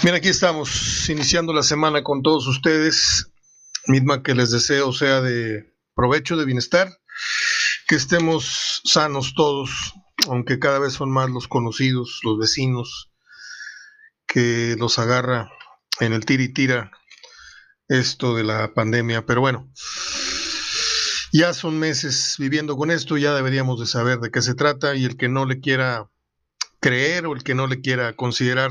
Bien, aquí estamos, iniciando la semana con todos ustedes, misma que les deseo sea de provecho, de bienestar, que estemos sanos todos, aunque cada vez son más los conocidos, los vecinos, que los agarra en el tira y tira esto de la pandemia, pero bueno, ya son meses viviendo con esto, ya deberíamos de saber de qué se trata y el que no le quiera creer o el que no le quiera considerar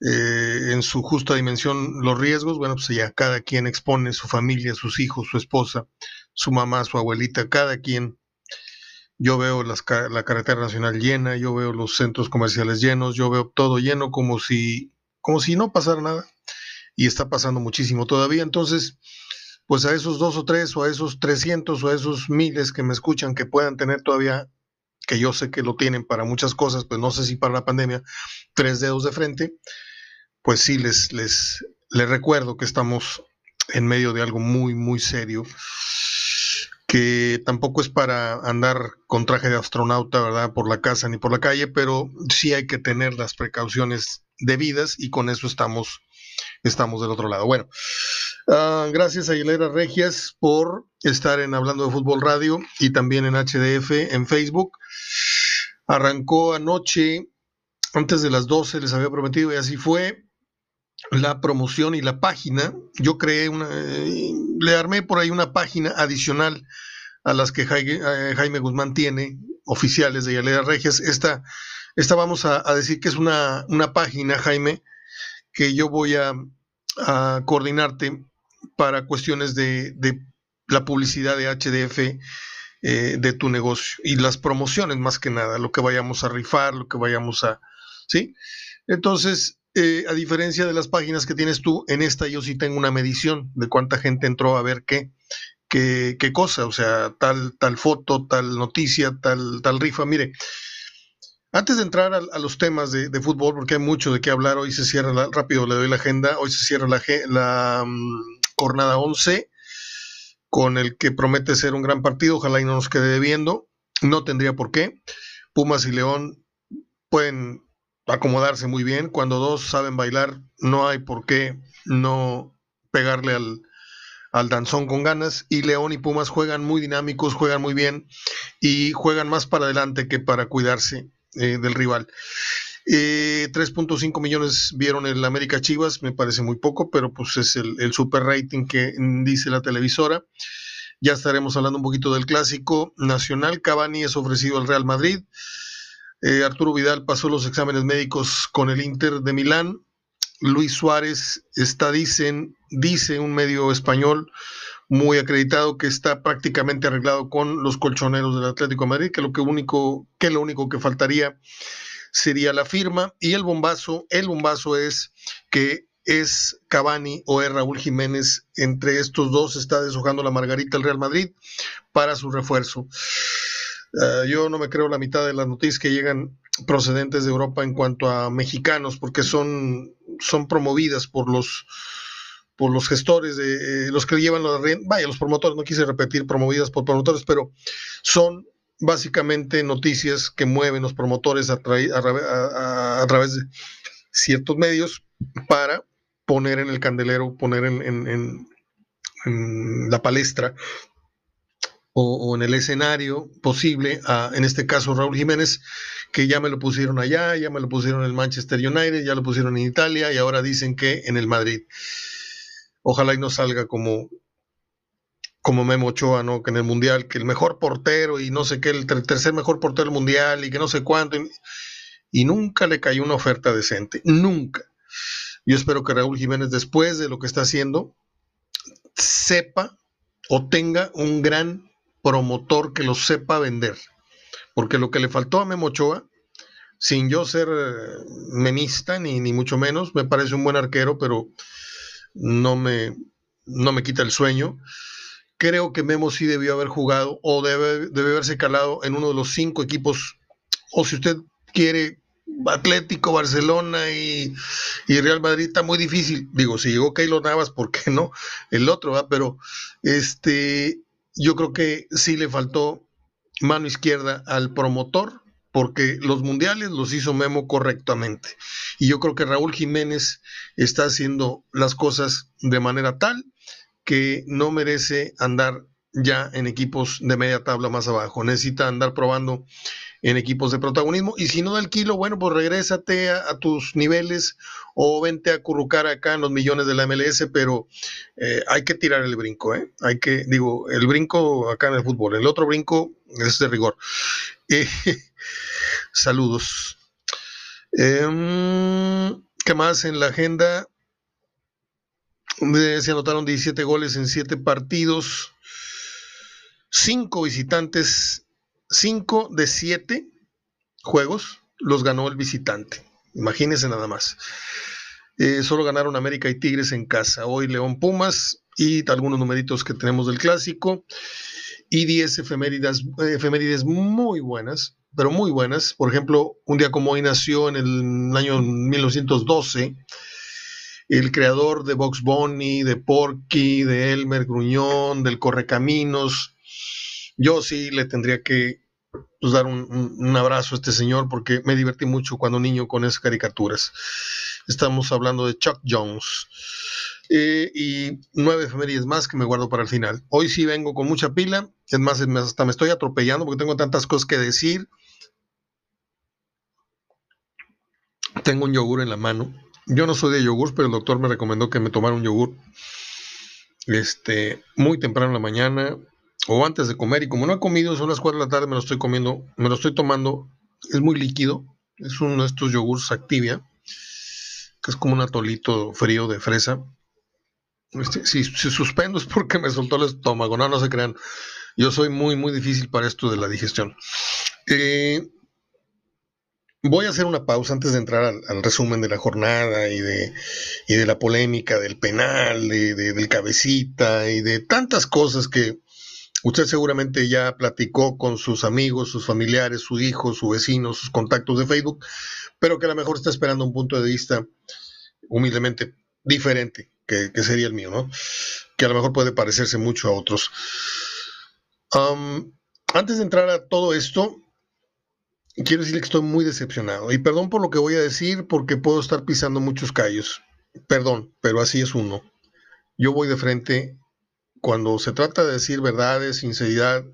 eh, en su justa dimensión los riesgos, bueno, pues ya cada quien expone su familia, sus hijos, su esposa, su mamá, su abuelita, cada quien. Yo veo la carretera nacional llena, yo veo los centros comerciales llenos, yo veo todo lleno como si, como si no pasara nada. Y está pasando muchísimo todavía. Entonces, pues a esos dos o tres, o a esos trescientos, o a esos miles que me escuchan que puedan tener todavía, que yo sé que lo tienen para muchas cosas, pues no sé si para la pandemia, tres dedos de frente, pues sí les, les, les recuerdo que estamos en medio de algo muy, muy serio, que tampoco es para andar con traje de astronauta, ¿verdad? Por la casa ni por la calle, pero sí hay que tener las precauciones debidas y con eso estamos, estamos del otro lado. Bueno, uh, gracias a Hilera Regias por estar en Hablando de Fútbol Radio y también en HDF en Facebook. Arrancó anoche, antes de las 12 les había prometido y así fue, la promoción y la página. Yo creé una, eh, le armé por ahí una página adicional a las que eh, Jaime, Guzmán tiene, oficiales de Yalera Regias. Esta, esta vamos a, decir que es una, una, página, Jaime, que yo voy a, coordinarte para cuestiones de, la publicidad de HDF eh, de tu negocio y las promociones más que nada, lo que vayamos a rifar, lo que vayamos a... ¿Sí? Entonces, eh, a diferencia de las páginas que tienes tú, en esta yo sí tengo una medición de cuánta gente entró a ver qué, qué, cosa, o sea, tal, tal foto, tal noticia, tal, tal rifa. Mire, antes de entrar a, los temas de, fútbol, porque hay mucho de qué hablar, hoy se cierra, rápido le doy la agenda, hoy se cierra la, la um, jornada 11, con el que promete ser un gran partido, ojalá y no nos quede debiendo, no tendría por qué. Pumas y León pueden acomodarse muy bien. Cuando dos saben bailar, no hay por qué no pegarle al, al danzón con ganas. Y León y Pumas juegan muy dinámicos, juegan muy bien y juegan más para adelante que para cuidarse eh, del rival. 3.5 eh, millones vieron el América Chivas, me parece muy poco, pero pues es el, el super rating que dice la televisora. Ya estaremos hablando un poquito del clásico nacional. Cavani es ofrecido al Real Madrid. Eh, Arturo Vidal pasó los exámenes médicos con el Inter de Milán. Luis Suárez está, dicen, dice un medio español muy acreditado que está prácticamente arreglado con los colchoneros del Atlético de Madrid, que lo que único, que lo único que faltaría sería la firma y el bombazo, el bombazo es que es Cavani o es Raúl Jiménez, entre estos dos está deshojando la margarita el Real Madrid para su refuerzo. Eh, yo no me creo la mitad de las noticias que llegan procedentes de Europa en cuanto a mexicanos, porque son, son promovidas por los por los gestores de eh, los que llevan los vaya los promotores no quise repetir promovidas por promotores pero son básicamente noticias que mueven los promotores a, a, través de ciertos medios para poner en el candelero poner en, en, en la palestra o, en el escenario posible, en este caso Raúl Jiménez, que ya me lo pusieron allá, ya me lo pusieron en el Manchester United, ya lo pusieron en Italia y ahora dicen que en el Madrid. Ojalá y no salga como, como Memo Ochoa, ¿no? Que en el Mundial, que el mejor portero y no sé qué, el tercer mejor portero del Mundial y que no sé cuánto. Y, y nunca le cayó una oferta decente, nunca. Yo espero que Raúl Jiménez, después de lo que está haciendo, sepa o tenga un gran promotor que lo sepa vender. Porque lo que le faltó a Memo Ochoa, sin yo ser eh, memista ni, ni mucho menos, me parece un buen arquero, pero no me, no me quita el sueño. Creo que Memo sí debió haber jugado o debe, haberse calado en uno de los cinco equipos, o si usted quiere, Atlético, Barcelona y, y, Real Madrid está muy difícil. Digo, si llegó Keylor Navas, ¿por qué no? El otro, ¿va? Pero este, yo creo que sí le faltó mano izquierda al promotor porque los mundiales los hizo Memo correctamente. Y yo creo que Raúl Jiménez está haciendo las cosas de manera tal que no merece andar ya en equipos de media tabla más abajo. Necesita andar probando en equipos de protagonismo. Y si no da el kilo, bueno, pues regrésate a, tus niveles o vente a currucar acá en los millones de la MLS, pero eh, hay que tirar el brinco, ¿eh? Hay que, digo, el brinco acá en el fútbol, el otro brinco es de rigor. Eh, saludos. Em, ¿Qué más en la agenda? Se anotaron 17 goles en 7 partidos. 5 visitantes. 5 de 7 juegos los ganó el visitante. Imagínense nada más. Eh, solo ganaron América y Tigres en casa. Hoy León Pumas y algunos numeritos que tenemos del clásico. Y 10 efemérides, efemérides muy buenas pero muy buenas. Por ejemplo, un día como hoy nació en el año 1912 el creador de Box Bunny, de Porky, de Elmer Gruñón, del Correcaminos. Yo sí le tendría que pues, dar un, abrazo a este señor porque me divertí mucho cuando niño con esas caricaturas. Estamos hablando de Chuck Jones. Eh, y nueve efemérides más que me guardo para el final. Hoy sí vengo con mucha pila, es más, hasta me estoy atropellando porque tengo tantas cosas que decir. Tengo un yogur en la mano. Yo no soy de yogur, pero el doctor me recomendó que me tomara un yogur este, muy temprano en la mañana o antes de comer. Y como no he comido, son las 4 de la tarde, me lo estoy comiendo, me lo estoy tomando. Es muy líquido. Es uno de estos yogurts Activia, que es como un atolito frío de fresa. Este, si, si, suspendo es porque me soltó el estómago, no, no se crean. Yo soy muy, muy difícil para esto de la digestión. Eh, Voy a hacer una pausa antes de entrar al, resumen de la jornada y de, de la polémica del penal, de, del cabecita y de tantas cosas que usted seguramente ya platicó con sus amigos, sus familiares, su hijo, su vecino, sus contactos de Facebook, pero que a lo mejor está esperando un punto de vista humildemente diferente, que, sería el mío, ¿no? Que a lo mejor puede parecerse mucho a otros. antes de entrar a todo esto, quiero decirle que estoy muy decepcionado. Y perdón por lo que voy a decir, porque puedo estar pisando muchos callos. Perdón, pero así es uno. Yo voy de frente. Cuando se trata de decir verdades, sinceridad,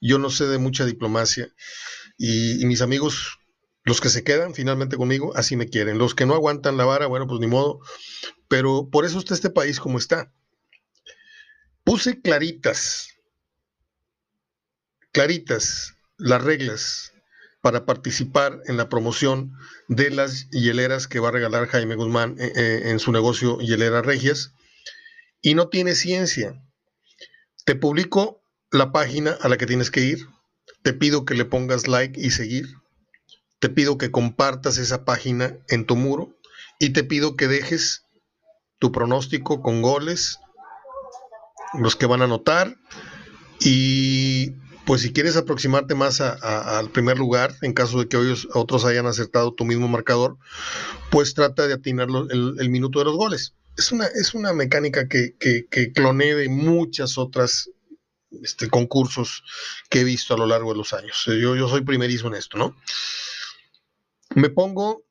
yo no sé de mucha diplomacia. Y, mis amigos, los que se quedan finalmente conmigo, así me quieren. Los que no aguantan la vara, bueno, pues ni modo. Pero por eso está este país como está. Puse claritas, claritas las reglas para participar en la promoción de las hieleras que va a regalar Jaime Guzmán eh, eh, en su negocio Hielera Regias. Y no tiene ciencia. Te publico la página a la que tienes que ir. Te pido que le pongas like y seguir. Te pido que compartas esa página en tu muro. Y te pido que dejes tu pronóstico con goles, los que van a anotar. Y pues si quieres aproximarte más al primer lugar, en caso de que otros hayan acertado tu mismo marcador, pues trata de atinar el, minuto de los goles. Es una, es una mecánica que, que, cloné de muchas otras este, concursos que he visto a lo largo de los años. Yo, yo soy primerizo en esto, ¿no? Me pongo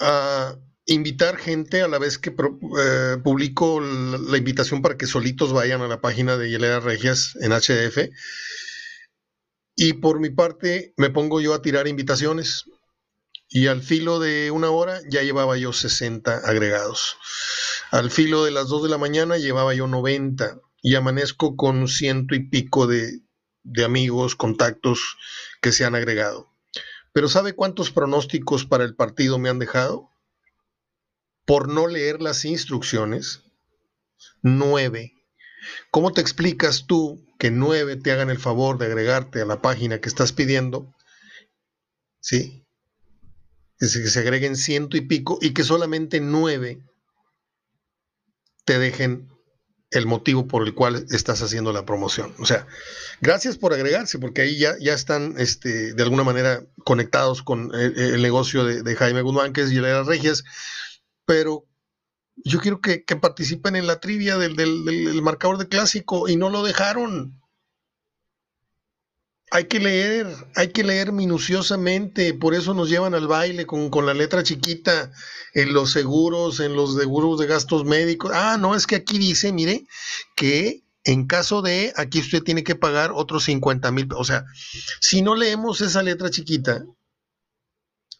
a invitar gente a la vez que eh, publico la, invitación para que solitos vayan a la página de Hielera Regias en HDF. Y por mi parte me pongo yo a tirar invitaciones. Y al filo de una hora ya llevaba yo 60 agregados. Al filo de las 2 de la mañana llevaba yo 90 y amanezco con ciento y pico de, de amigos, contactos que se han agregado. Pero ¿sabe cuántos pronósticos para el partido me han dejado? por no leer las instrucciones, nueve. ¿Cómo te explicas tú que nueve te hagan el favor de agregarte a la página que estás pidiendo? ¿Sí? Que se, agreguen ciento y pico y que solamente nueve te dejen el motivo por el cual estás haciendo la promoción. O sea, gracias por agregarse, porque ahí ya, ya están este, de alguna manera conectados con el, negocio de, Jaime Guzmán, que es las Regias, pero yo quiero que, participen en la trivia del, marcador de clásico y no lo dejaron. Hay que leer, hay que leer minuciosamente, por eso nos llevan al baile con, con, la letra chiquita en los seguros, en los seguros de gastos médicos. Ah, no, es que aquí dice, mire, que en caso de, aquí usted tiene que pagar otros 50 mil. O sea, si no leemos esa letra chiquita,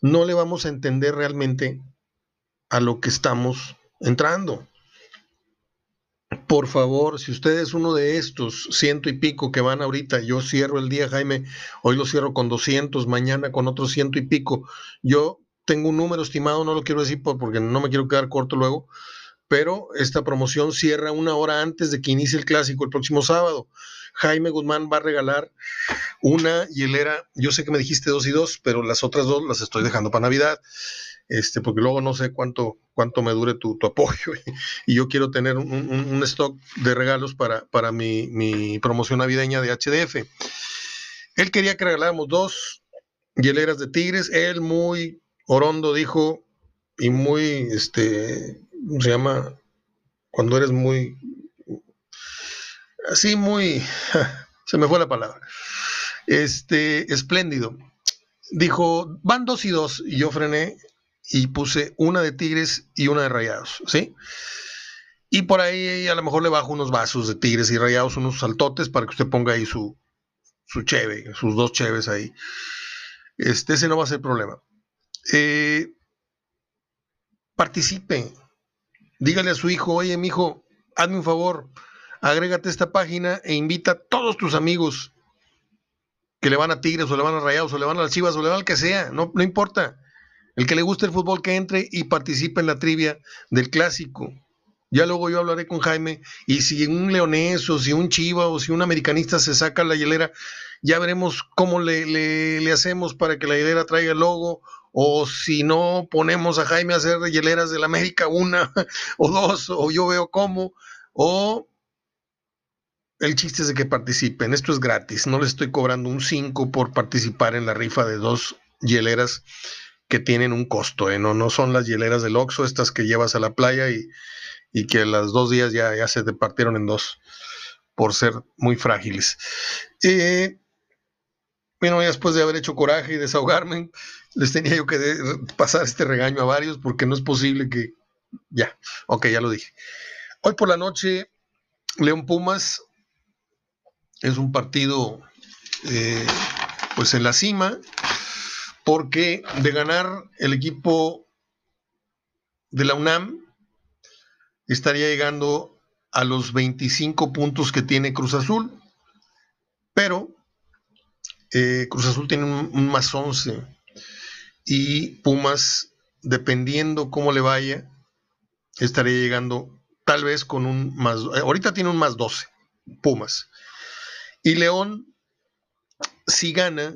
no le vamos a entender realmente a lo que estamos entrando. Por favor, si usted es uno de estos ciento y pico que van ahorita, yo cierro el día, Jaime, hoy lo cierro con 200, mañana con otros ciento y pico. Yo tengo un número estimado, no lo quiero decir porque no me quiero quedar corto luego, pero esta promoción cierra una hora antes de que inicie el clásico el próximo sábado. Jaime Guzmán va a regalar una hielera, yo sé que me dijiste dos y dos, pero las otras dos las estoy dejando para Navidad este, porque luego no sé cuánto, cuánto me dure tu, apoyo y, yo quiero tener un, stock de regalos para, para mi, promoción navideña de HDF. Él quería que regaláramos dos hieleras de tigres, él muy orondo dijo y muy, este, ¿cómo se llama? Cuando eres muy, así muy, se me fue la palabra, este, espléndido. Dijo, van dos y dos, y yo frené y puse una de Tigres y una de Rayados, ¿sí? Y por ahí a lo mejor le bajo unos vasos de Tigres y Rayados, unos saltotes para que usted ponga ahí su, su cheve, sus dos cheves ahí. Este, ese no va a ser problema. Eh, participe. Dígale a su hijo, oye, mi hijo, hazme un favor, agrégate esta página e invita a todos tus amigos que le van a Tigres o le van a Rayados o le van a las Chivas o le van al que sea, no, no importa. El que le guste el fútbol que entre y participe en la trivia del clásico. Ya luego yo hablaré con Jaime y si un leonés o si un chiva o si un americanista se saca la hielera, ya veremos cómo le, le, hacemos para que la hielera traiga el logo o si no ponemos a Jaime a hacer hieleras del América una o dos o yo veo cómo o el chiste es de que participen. Esto es gratis, no le estoy cobrando un 5 por participar en la rifa de dos hieleras que tienen un costo, ¿eh? no, no son las hieleras del Oxxo, estas que llevas a la playa y, que a los dos días ya, se te partieron en dos por ser muy frágiles. Bueno, después de haber hecho coraje y desahogarme, les tenía yo que pasar este regaño a varios porque no es posible que... Ya, ok, ya lo dije. Hoy por la noche, León Pumas es un partido eh, pues en la cima, porque de ganar el equipo de la UNAM estaría llegando a los 25 puntos que tiene Cruz Azul, pero eh, Cruz Azul tiene un, más 11 y Pumas, dependiendo cómo le vaya, estaría llegando tal vez con un más, eh, ahorita tiene un más 12, Pumas. Y León, si gana,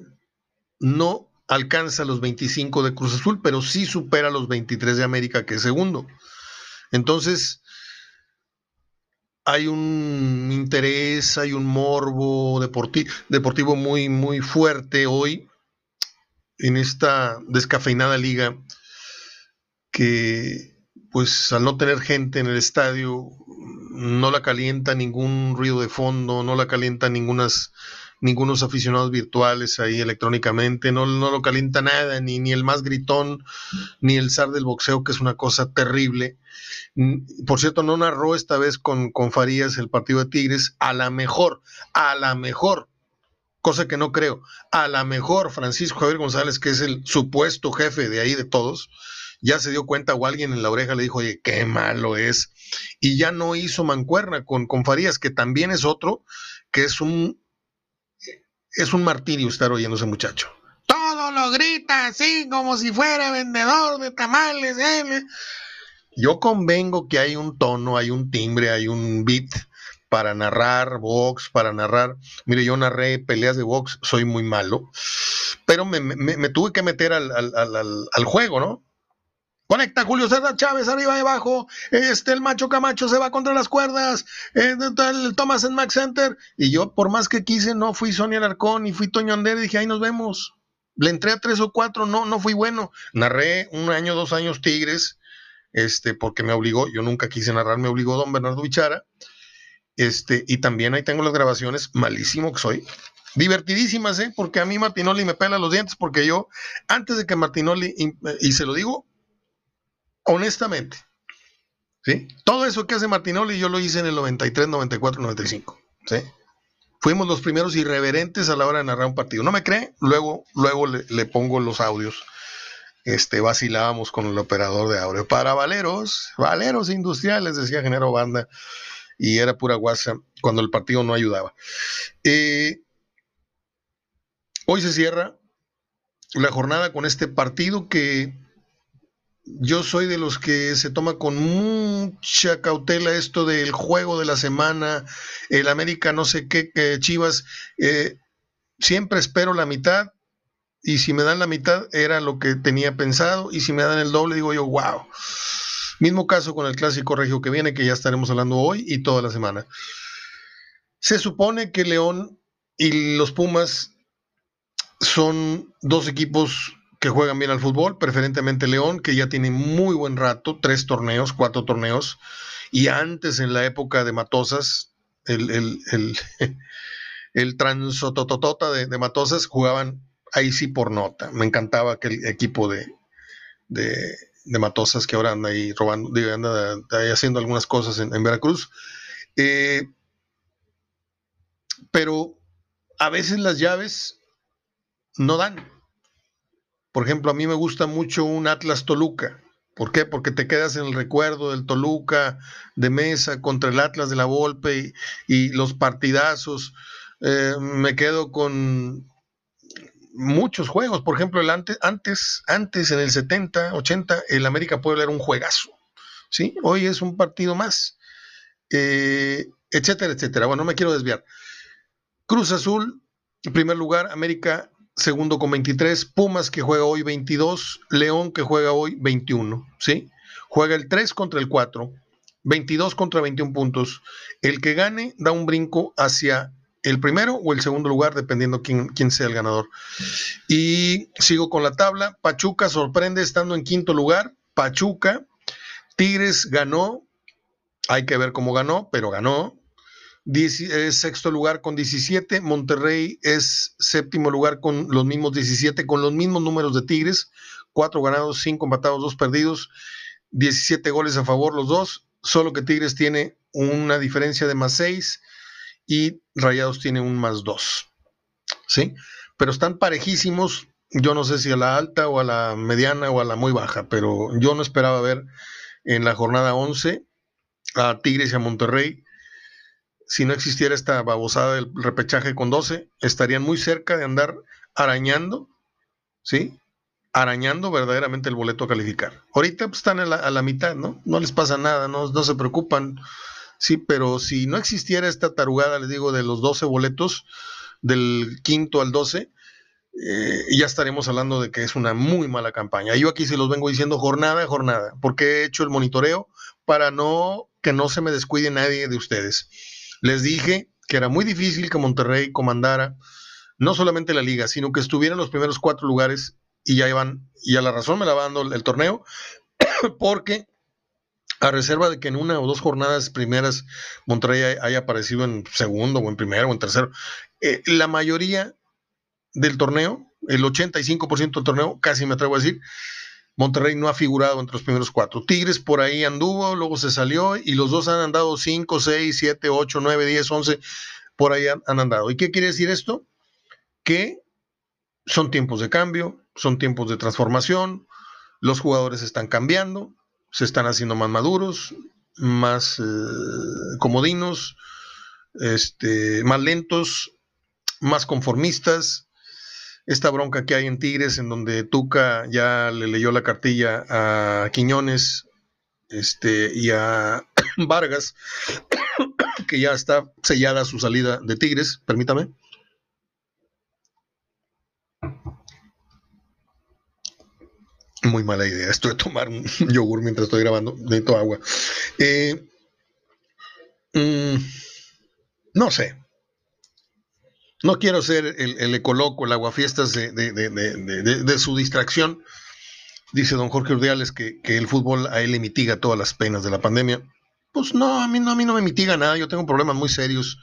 no alcanza los 25 de Cruz Azul, pero sí supera los 23 de América, que es segundo. Entonces, hay un interés, hay un morbo deportivo muy, muy fuerte hoy en esta descafeinada liga que pues al no tener gente en el estadio no la calienta ningún ruido de fondo, no la calienta ningunas ningunos aficionados virtuales ahí electrónicamente, no, no lo calienta nada, ni, ni el más gritón, ni el zar del boxeo, que es una cosa terrible. Mm, por cierto, no narró esta vez con, con Farías el partido de Tigres, a la mejor, a la mejor, cosa que no creo, a la mejor Francisco Javier González, que es el supuesto jefe de ahí de todos, ya se dio cuenta o alguien en la oreja le dijo, oye, qué malo es. Y ya no hizo mancuerna con, con Farías, que también es otro, que es un es un martirio estar oyendo a ese muchacho. Todo lo grita así como si fuera vendedor de tamales. ¿eh? Yo convengo que hay un tono, hay un timbre, hay un beat para narrar box, para narrar. Mire, yo narré peleas de box, soy muy malo, pero me, tuve que meter al, al, juego, ¿no? Conecta Julio César Chávez arriba y abajo. Este, el macho Camacho se va contra las cuerdas. Eh, el Thomas en Max Center. Y yo, por más que quise, no fui Sonia Alarcón y fui Toño Ander y dije, ahí nos vemos. Le entré a tres o cuatro, no, no fui bueno. Narré un año, dos años Tigres, este, porque me obligó, yo nunca quise narrar, me obligó don Bernardo Bichara. Este, y también ahí tengo las grabaciones, malísimo que soy. Divertidísimas, ¿eh? Porque a mí Martinoli me pela los dientes porque yo, antes de que Martinoli, y se lo digo honestamente, ¿sí? Todo eso que hace Martinoli yo lo hice en el 93, 94, 95, ¿sí? Fuimos los primeros irreverentes a la hora de narrar un partido. ¿No me cree? Luego, luego le, pongo los audios. Este, vacilábamos con el operador de audio. Para valeros, valeros industriales, decía Genero Banda, y era pura guasa cuando el partido no ayudaba. Eh, hoy se cierra la jornada con este partido que yo soy de los que se toma con mucha cautela esto del juego de la semana, el América no sé qué, Chivas, eh, siempre espero la mitad y si me dan la mitad era lo que tenía pensado y si me dan el doble digo yo, wow. Mismo caso con el clásico regio que viene, que ya estaremos hablando hoy y toda la semana. Se supone que León y los Pumas son dos equipos que juegan bien al fútbol, preferentemente León, que ya tiene muy buen rato, tres torneos, cuatro torneos, y antes en la época de Matosas, el, el, el, el transotototota de, de, Matosas jugaban ahí sí por nota. Me encantaba aquel equipo de, de, de Matosas que ahora anda ahí robando, anda ahí haciendo algunas cosas en, en Veracruz. Eh, pero a veces las llaves no dan por ejemplo, a mí me gusta mucho un Atlas Toluca. ¿Por qué? Porque te quedas en el recuerdo del Toluca de mesa contra el Atlas de la Volpe y, los partidazos. Eh, me quedo con muchos juegos. Por ejemplo, el antes, antes, antes en el 70, 80, el América Puebla era un juegazo. ¿sí? Hoy es un partido más. Eh, etcétera, etcétera. Bueno, no me quiero desviar. Cruz Azul, en primer lugar, América segundo con 23, Pumas que juega hoy 22, León que juega hoy 21, ¿sí? Juega el 3 contra el 4, 22 contra 21 puntos. El que gane da un brinco hacia el primero o el segundo lugar, dependiendo quién, quién sea el ganador. Y sigo con la tabla. Pachuca sorprende estando en quinto lugar. Pachuca, Tigres ganó. Hay que ver cómo ganó, pero ganó es sexto lugar con 17, Monterrey es séptimo lugar con los mismos 17, con los mismos números de Tigres, cuatro ganados, cinco empatados, dos perdidos, 17 goles a favor los dos, solo que Tigres tiene una diferencia de más 6 y Rayados tiene un más 2. ¿Sí? Pero están parejísimos, yo no sé si a la alta o a la mediana o a la muy baja, pero yo no esperaba ver en la jornada 11 a Tigres y a Monterrey si no existiera esta babosada del repechaje con 12, estarían muy cerca de andar arañando, ¿sí? Arañando verdaderamente el boleto a calificar. Ahorita pues, están a la, mitad, ¿no? No les pasa nada, no, no se preocupan, sí, pero si no existiera esta tarugada, les digo, de los 12 boletos, del quinto al 12, eh, ya estaremos hablando de que es una muy mala campaña. Yo aquí se los vengo diciendo jornada a jornada, porque he hecho el monitoreo para no que no se me descuide nadie de ustedes. Les dije que era muy difícil que Monterrey comandara no solamente la liga, sino que estuviera en los primeros cuatro lugares y ya iban, y a la razón me la va el, torneo, porque a reserva de que en una o dos jornadas primeras Monterrey haya aparecido en segundo o en primero o en tercero, eh, la mayoría del torneo, el 85% del torneo, casi me atrevo a decir, Monterrey no ha figurado entre los primeros cuatro. Tigres por ahí anduvo, luego se salió y los dos han andado 5, 6, 7, 8, 9, 10, 11, por ahí han, andado. ¿Y qué quiere decir esto? Que son tiempos de cambio, son tiempos de transformación, los jugadores están cambiando, se están haciendo más maduros, más eh, comodinos, este, más lentos, más conformistas, esta bronca que hay en Tigres, en donde Tuca ya le leyó la cartilla a Quiñones este, y a Vargas, que ya está sellada su salida de Tigres, permítame. Muy mala idea esto de tomar un yogur mientras estoy grabando, necesito agua. Eh, mm, no sé, no quiero ser el, el ecoloco, el aguafiestas de, de, su distracción. Dice don Jorge Urdiales que, el fútbol a él le mitiga todas las penas de la pandemia. Pues no, a mí no, a mí no me mitiga nada. Yo tengo problemas muy serios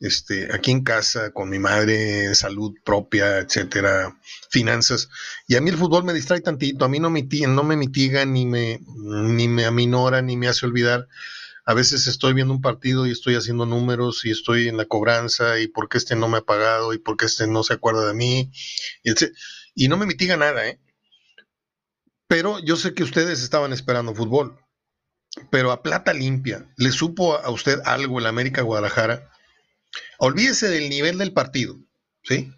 este, aquí en casa, con mi madre, salud propia, etcétera, finanzas. Y a mí el fútbol me distrae tantito, a mí no me, no me mitiga, ni me, ni me aminora, ni me hace olvidar. A veces estoy viendo un partido y estoy haciendo números y estoy en la cobranza y por qué este no me ha pagado y por qué este no se acuerda de mí. Y, y no me mitiga nada, ¿eh? Pero yo sé que ustedes estaban esperando fútbol. Pero a plata limpia, ¿le supo a usted algo el América Guadalajara? Olvídese del nivel del partido, ¿sí?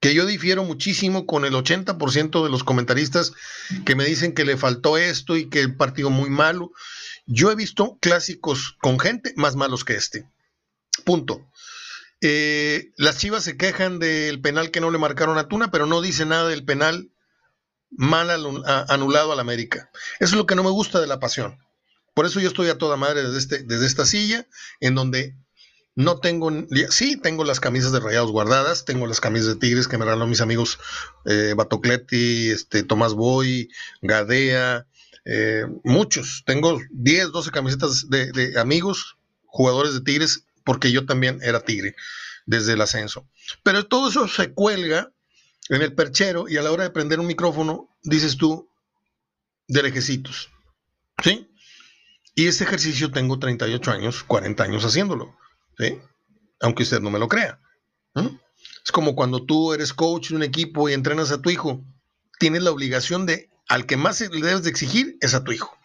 Que yo difiero muchísimo con el 80% de los comentaristas que me dicen que le faltó esto y que el partido muy malo. Yo he visto clásicos con gente más malos que este. Punto. Eh, las Chivas se quejan del penal que no le marcaron a Tuna, pero no dice nada del penal mal anulado al América. Eso es lo que no me gusta de la pasión. Por eso yo estoy a toda madre desde, este, desde esta silla, en donde no tengo, sí, tengo las camisas de rayados guardadas, tengo las camisas de Tigres que me regalaron mis amigos eh, Batocleti, este, Tomás Boy, Gadea, eh, muchos. Tengo 10, 12 camisetas de, amigos, jugadores de Tigres, porque yo también era Tigre desde el ascenso. Pero todo eso se cuelga en el perchero y a la hora de prender un micrófono, dices tú, de lejecitos. ¿Sí? Y este ejercicio tengo 38 años, 40 años haciéndolo. ¿sí? Aunque usted no me lo crea. Es como cuando tú eres coach de un equipo y entrenas a tu hijo. Tienes la obligación de, al que más le debes de exigir es a tu hijo.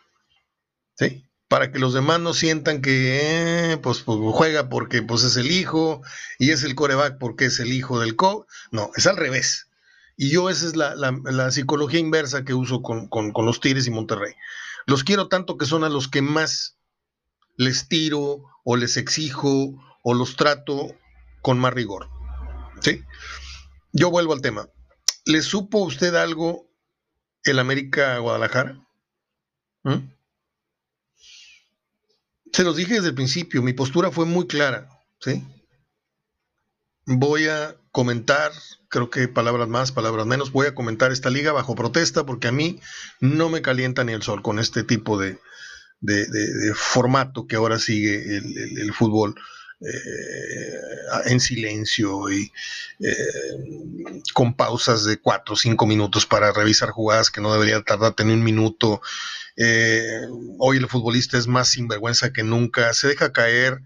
¿Sí? Para que los demás no sientan que eh, pues, pues, juega porque pues, es el hijo y es el coreback porque es el hijo del coach. No, es al revés. Y yo esa es la, psicología inversa que uso con, con los Tigres y Monterrey. Los quiero tanto que son a los que más les tiro o les exijo o los trato con más rigor. ¿Sí? Yo vuelvo al tema. ¿Le supo usted algo el América Guadalajara? Se los dije desde el principio, mi postura fue muy clara, ¿sí? Voy a comentar, creo que palabras más, palabras menos, voy a comentar esta liga bajo protesta porque a mí no me calienta ni el sol con este tipo de, de, formato que ahora sigue el, fútbol. Eh, en silencio y eh, con pausas de 4 o 5 minutos para revisar jugadas que no debería tardar ni un minuto. Eh, hoy el futbolista es más sinvergüenza que nunca, se deja caer,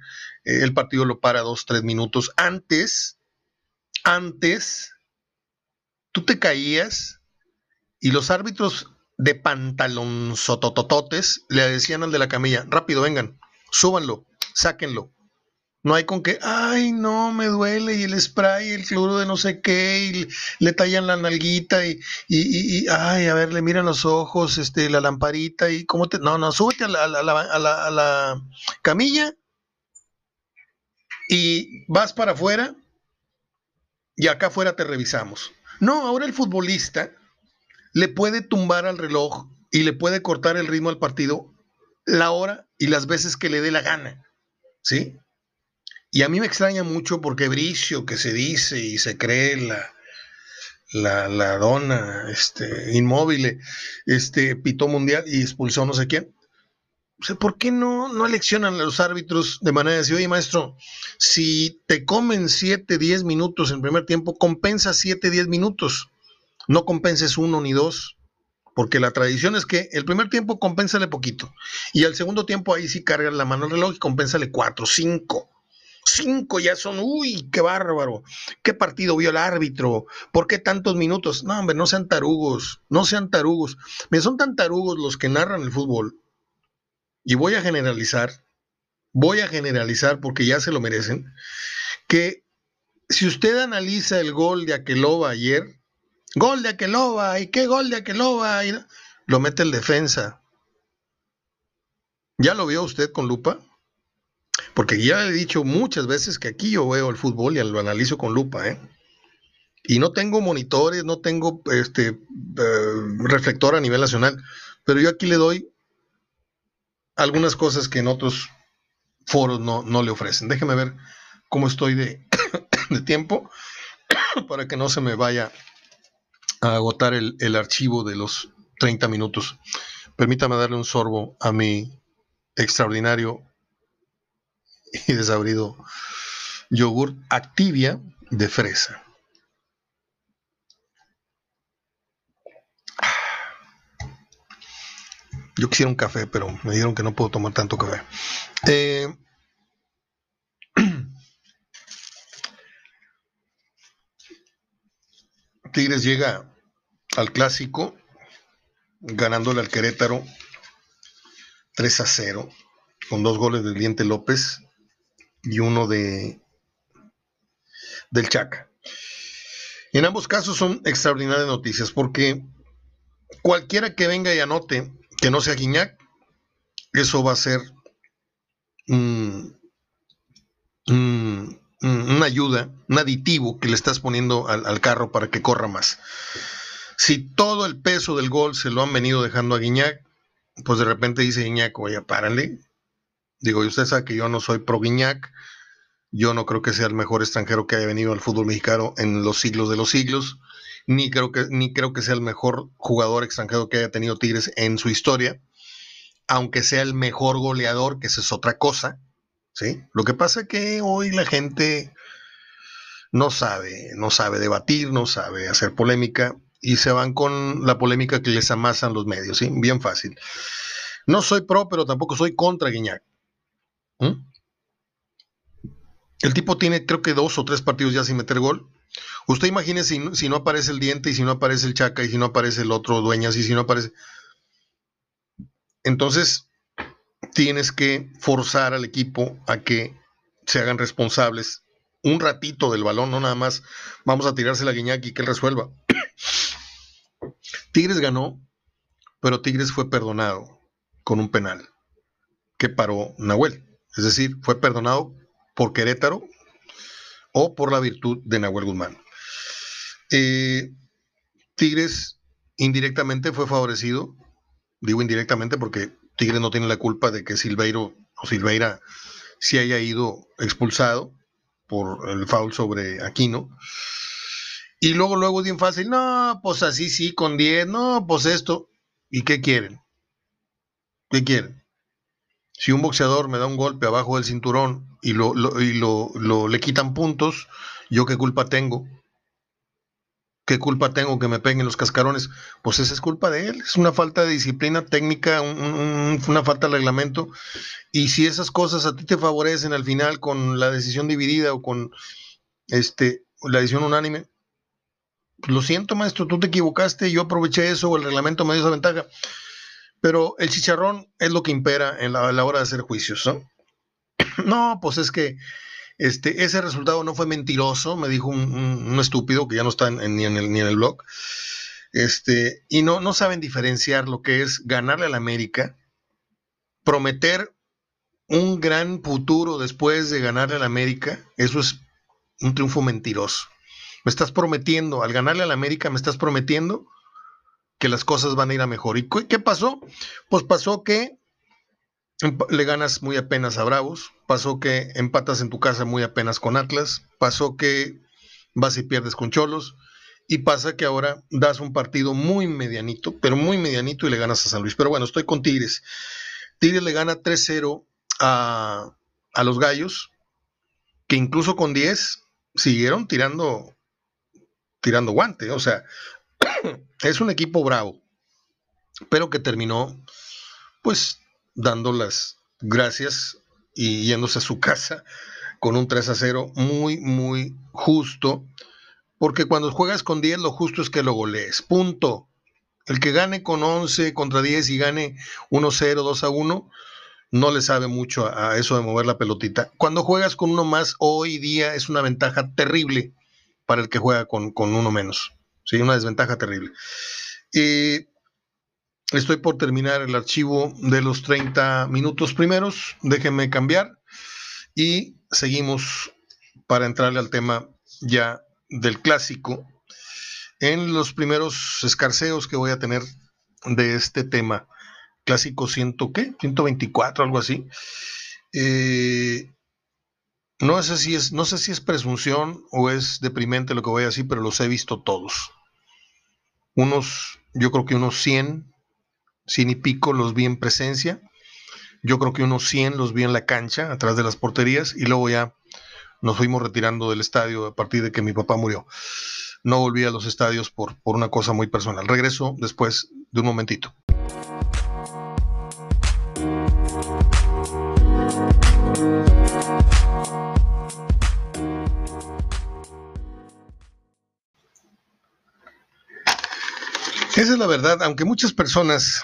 el partido lo para 2, 3 minutos. Antes, antes, tú te caías y los árbitros de pantalón sototototes le decían al de la camilla, rápido, vengan, súbanlo, sáquenlo. No hay con que, ay, no, me duele, y el spray, el cloro de no sé qué, y le tallan la nalguita, y, y, ay, a ver, le miran los ojos, este, la lamparita, y cómo te. No, no, súbete a la, a la camilla y vas para afuera, y acá afuera te revisamos. No, ahora el futbolista le puede tumbar al reloj y le puede cortar el ritmo al partido la hora y las veces que le dé la gana. ¿Sí? Y a mí me extraña mucho porque Bricio, que se dice y se cree la, la, la dona este, inmóvil, este, pitó mundial y expulsó no sé quién. O ¿por qué no, no eleccionan a los árbitros de manera de oye, maestro, si te comen 7, 10 minutos en primer tiempo, compensa 7, 10 minutos no compenses uno ni dos, porque la tradición es que el primer tiempo compénsale poquito y al segundo tiempo ahí sí cargas la mano al reloj y compénsale cuatro, cinco. Cinco ya son, uy, qué bárbaro. ¿Qué partido vio el árbitro? ¿Por qué tantos minutos? No, hombre, no sean tarugos, no sean tarugos. Me son tan tarugos los que narran el fútbol. Y voy a generalizar, voy a generalizar porque ya se lo merecen, que si usted analiza el gol de Aqueloba ayer, Gol de Aqueloba, ¿y qué gol de Aqueloba? Lo mete el defensa. ¿Ya lo vio usted con lupa? Porque ya he dicho muchas veces que aquí yo veo el fútbol y lo analizo con lupa, ¿eh? Y no tengo monitores, no tengo este eh, reflector a nivel nacional, pero yo aquí le doy algunas cosas que en otros foros no, no le ofrecen. Déjeme ver cómo estoy de, de tiempo para que no se me vaya a agotar el, archivo de los 30 minutos. Permítame darle un sorbo a mi extraordinario y desabrido yogur Activia de fresa. Yo quisiera un café, pero me dijeron que no puedo tomar tanto café. Eh, Tigres llega al clásico ganándole al Querétaro 3 a 0 con dos goles del Diente López y uno de del Chaca. En ambos casos son extraordinarias noticias porque cualquiera que venga y anote que no sea Guiñac, eso va a ser una ayuda, un aditivo que le estás poniendo al, carro para que corra más. Si todo el peso del gol se lo han venido dejando a Guiñac, pues de repente dice Guiñac, oye, párale. Digo, y usted sabe que yo no soy pro Guiñac, yo no creo que sea el mejor extranjero que haya venido al fútbol mexicano en los siglos de los siglos ni creo que, ni creo que sea el mejor jugador extranjero que haya tenido Tigres en su historia, aunque sea el mejor goleador, que esa es otra cosa. ¿sí? Lo que pasa es que hoy la gente no sabe, no sabe debatir, no sabe hacer polémica y se van con la polémica que les amasan los medios, ¿sí? Bien fácil. No soy pro, pero tampoco soy contra Guiñac. El tipo tiene creo que dos o tres partidos ya sin meter gol Usted imagine si, si, no aparece el diente y si no aparece el chaca y si no aparece el otro dueñas y si no aparece... Entonces, tienes que forzar al equipo a que se hagan responsables un ratito del balón, no nada más vamos a tirarse la guiñac y que él resuelva. Tigres ganó, pero Tigres fue perdonado con un penal que paró Nahuel. Es decir, fue perdonado por Querétaro o por la virtud de Nahuel Guzmán. Eh, Tigres indirectamente fue favorecido, digo indirectamente porque Tigres no tiene la culpa de que Silveiro o Silveira se haya ido expulsado por el foul sobre Aquino. Y luego, luego bien fácil, no, pues así sí, con 10, no, pues esto. ¿Y qué quieren? ¿Qué quieren? Si un boxeador me da un golpe abajo del cinturón y lo, y lo, le quitan puntos, ¿yo qué culpa tengo? ¿Qué culpa tengo que me peguen los cascarones? Pues esa es culpa de él, es una falta de disciplina técnica, una falta de reglamento. Y si esas cosas a ti te favorecen al final con la decisión dividida o con este, la decisión unánime, lo siento maestro, tú te equivocaste, yo aproveché eso o el reglamento me dio esa ventaja. Pero el chicharrón es lo que impera en la, la hora de hacer juicios, ¿no? No, pues es que este, ese resultado no fue mentiroso, me dijo un, estúpido que ya no está ni, en el, ni en el blog. Este, y no, no saben diferenciar lo que es ganarle al América, prometer un gran futuro después de ganarle al América, eso es un triunfo mentiroso. Me estás prometiendo, al ganarle al América, me estás prometiendo que las cosas van a ir a mejor. ¿Y qué pasó? Pues pasó que le ganas muy apenas a Bravos, pasó que empatas en tu casa muy apenas con Atlas, pasó que vas y pierdes con Cholos, y pasa que ahora das un partido muy medianito, pero muy medianito y le ganas a San Luis. Pero bueno, estoy con Tigres. Tigres le gana 3-0 a, a, los Gallos, que incluso con 10 siguieron tirando, tirando guante. O sea, es un equipo bravo, pero que terminó pues dando las gracias y yéndose a su casa con un 3 a 0 muy, muy justo, porque cuando juegas con 10 lo justo es que lo golees, punto. El que gane con 11 contra 10 y gane 1-0, 2 a 1, no le sabe mucho a, eso de mover la pelotita. Cuando juegas con uno más, hoy día es una ventaja terrible para el que juega con, con uno menos. Sí, una desventaja terrible. Eh, Estoy por terminar el archivo de los 30 minutos primeros. Déjenme cambiar y seguimos para entrarle al tema ya del clásico. En los primeros escarceos que voy a tener de este tema, clásico ciento, ¿qué? 124, algo así. Eh, no sé si es, no sé si es presunción o es deprimente lo que voy a decir, pero los he visto todos. Unos, yo creo que unos 100 100 y pico los vi en presencia. Yo creo que unos 100 los vi en la cancha, atrás de las porterías, y luego ya nos fuimos retirando del estadio a partir de que mi papá murió. No volví a los estadios por, por una cosa muy personal. Regreso después de un momentito. Esa es la verdad, aunque muchas personas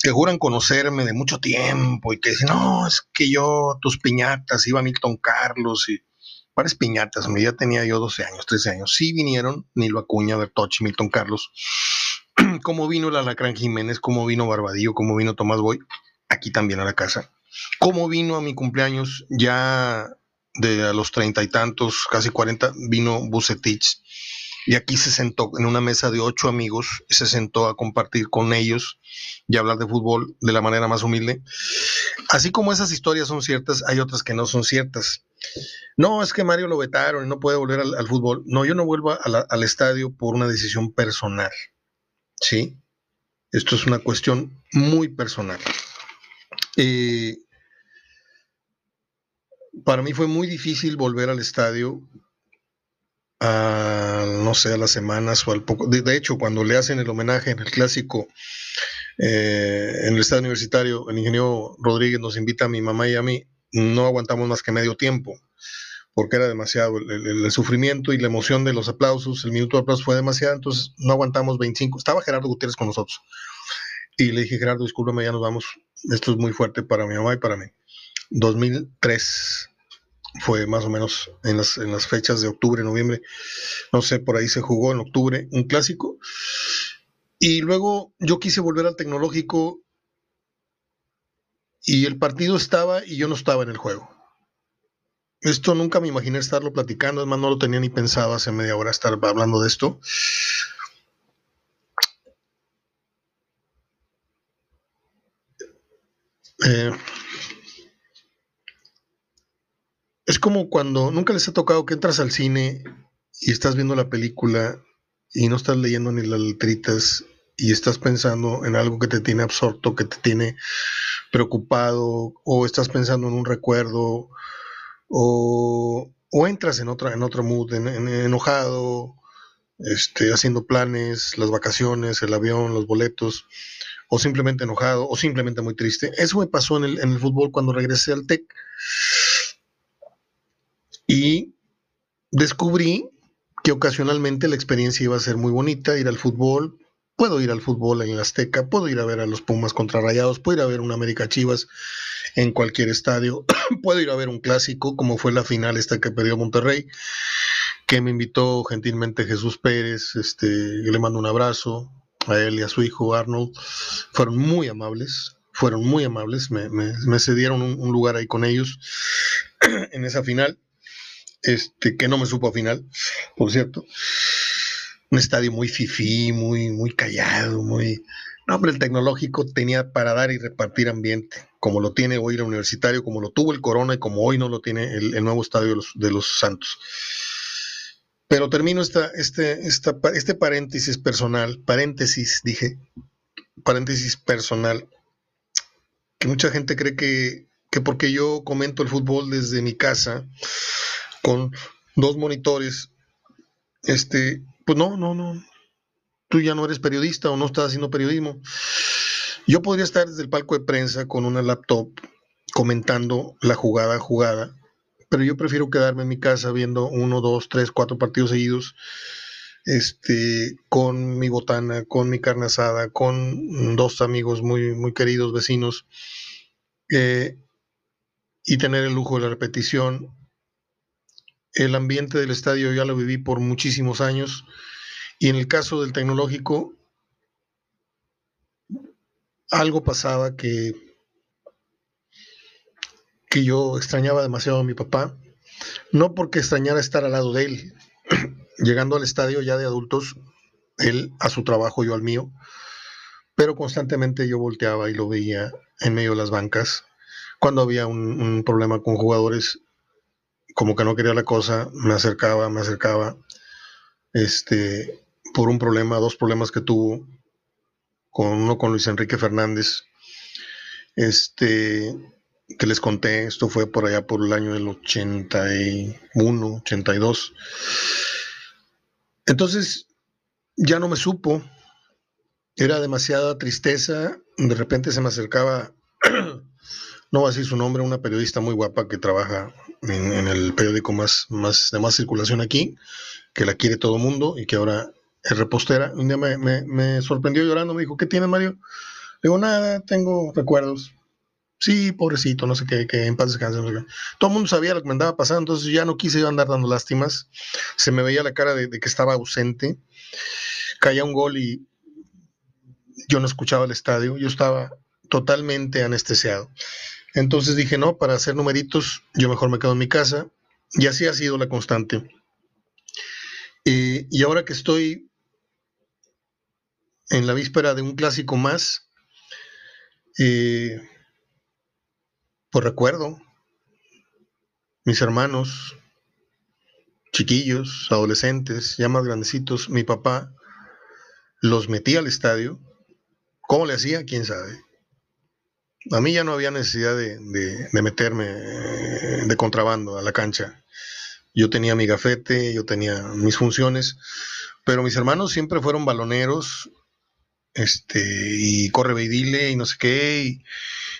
que juran conocerme de mucho tiempo y que dicen, no, es que yo, tus piñatas, iba Milton Carlos y varias piñatas, ya tenía yo 12 años, 13 años, sí vinieron Nilo Acuña, Bertochi, Milton Carlos, como vino el Alacrán Jiménez, como vino Barbadillo, como vino Tomás Boy, aquí también a la casa, como vino a mi cumpleaños ya de a los treinta y tantos, casi cuarenta, vino Bucetich, y aquí se sentó en una mesa de ocho amigos, se sentó a compartir con ellos y hablar de fútbol de la manera más humilde. Así como esas historias son ciertas, hay otras que no son ciertas. No, es que Mario lo vetaron y no puede volver al, fútbol. No, yo no vuelvo al estadio por una decisión personal. ¿Sí? Esto es una cuestión muy personal. Eh, para mí fue muy difícil volver al estadio a, no sé, a las semanas o al poco. De, hecho, cuando le hacen el homenaje en el clásico eh, en el estado universitario, el ingeniero Rodríguez nos invita a mi mamá y a mí, no aguantamos más que medio tiempo, porque era demasiado el, sufrimiento y la emoción de los aplausos, el minuto de aplausos fue demasiado, entonces no aguantamos 25. Estaba Gerardo Gutiérrez con nosotros. Y le dije, Gerardo, discúlpame, ya nos vamos. Esto es muy fuerte para mi mamá y para mí. 2003 fue más o menos en las, en las fechas de octubre, noviembre, no sé, por ahí se jugó en octubre un clásico. Y luego yo quise volver al tecnológico y el partido estaba y yo no estaba en el juego. Esto nunca me imaginé estarlo platicando, además no lo tenía ni pensado hace media hora estar hablando de esto. Eh, es como cuando nunca les ha tocado que entras al cine y estás viendo la película y no estás leyendo ni las letritas y estás pensando en algo que te tiene absorto, que te tiene preocupado, o estás pensando en un recuerdo, o, entras en otra, en otro mood, enojado, este, haciendo planes, las vacaciones, el avión, los boletos, o simplemente enojado, o simplemente muy triste. Eso me pasó en el, en el fútbol cuando regresé al TEC y descubrí que ocasionalmente la experiencia iba a ser muy bonita, ir al fútbol, puedo ir al fútbol en el Azteca, puedo ir a ver a los Pumas contra Rayados, puedo ir a ver un América Chivas en cualquier estadio, puedo ir a ver un clásico como fue la final esta que perdió Monterrey, que me invitó gentilmente Jesús Pérez, este, le mando un abrazo a él y a su hijo Arnold, fueron muy amables, fueron muy amables, me, cedieron un lugar ahí con ellos en esa final este, que no me supo a final, por cierto. Un estadio muy fifí, muy, muy callado, muy... No, pero el tecnológico tenía para dar y repartir ambiente, como lo tiene hoy el universitario, como lo tuvo el Corona y como hoy no lo tiene el, nuevo estadio de los, de los, Santos. Pero termino esta, este, esta, este paréntesis personal, paréntesis, dije, paréntesis personal, que mucha gente cree que, que porque yo comento el fútbol desde mi casa, con dos monitores, este, pues no, no, no, tú ya no eres periodista o no estás haciendo periodismo. Yo podría estar desde el palco de prensa con una laptop comentando la jugada jugada, pero yo prefiero quedarme en mi casa viendo uno, dos, tres, cuatro partidos seguidos, este, con mi botana, con mi carne asada, con dos amigos muy, muy queridos vecinos, eh, y tener el lujo de la repetición el ambiente del estadio ya lo viví por muchísimos años y en el caso del tecnológico algo pasaba que que yo extrañaba demasiado a mi papá, no porque extrañara estar al lado de él, llegando al estadio ya de adultos, él a su trabajo, yo al mío, pero constantemente yo volteaba y lo veía en medio de las bancas. Cuando había un, un problema con jugadores, como que no quería la cosa, me acercaba, me acercaba, este, por un problema, dos problemas que tuvo, con uno con Luis Enrique Fernández, este, que les conté, esto fue por allá por el año del 81, 82. Entonces, ya no me supo, era demasiada tristeza, de repente se me acercaba, no voy a decir su nombre, una periodista muy guapa que trabaja en, el periódico más, más de más circulación aquí, que la quiere todo el mundo y que ahora es repostera. Un día me, me sorprendió llorando, me dijo, ¿qué tienes Mario? Le digo, nada, tengo recuerdos. Sí, pobrecito, no sé qué, que en paz descanse. Todo el mundo sabía lo que me andaba pasando, entonces ya no quise yo andar dando lástimas. Se me veía la cara de, que estaba ausente. Caía un gol y yo no escuchaba el estadio. Yo estaba totalmente anestesiado. Entonces dije, no, para hacer numeritos, yo mejor me quedo en mi casa. Y así ha sido la constante. Eh, y ahora que estoy en la víspera de un clásico más, eh, pues recuerdo mis hermanos, chiquillos, adolescentes, ya más grandecitos, mi papá los metía al estadio. ¿Cómo le hacía? ¿Quién sabe? A mí ya no había necesidad de, meterme de contrabando a la cancha. Yo tenía mi gafete, yo tenía mis funciones, pero mis hermanos siempre fueron baloneros, este, y corre beidile y no sé qué, y,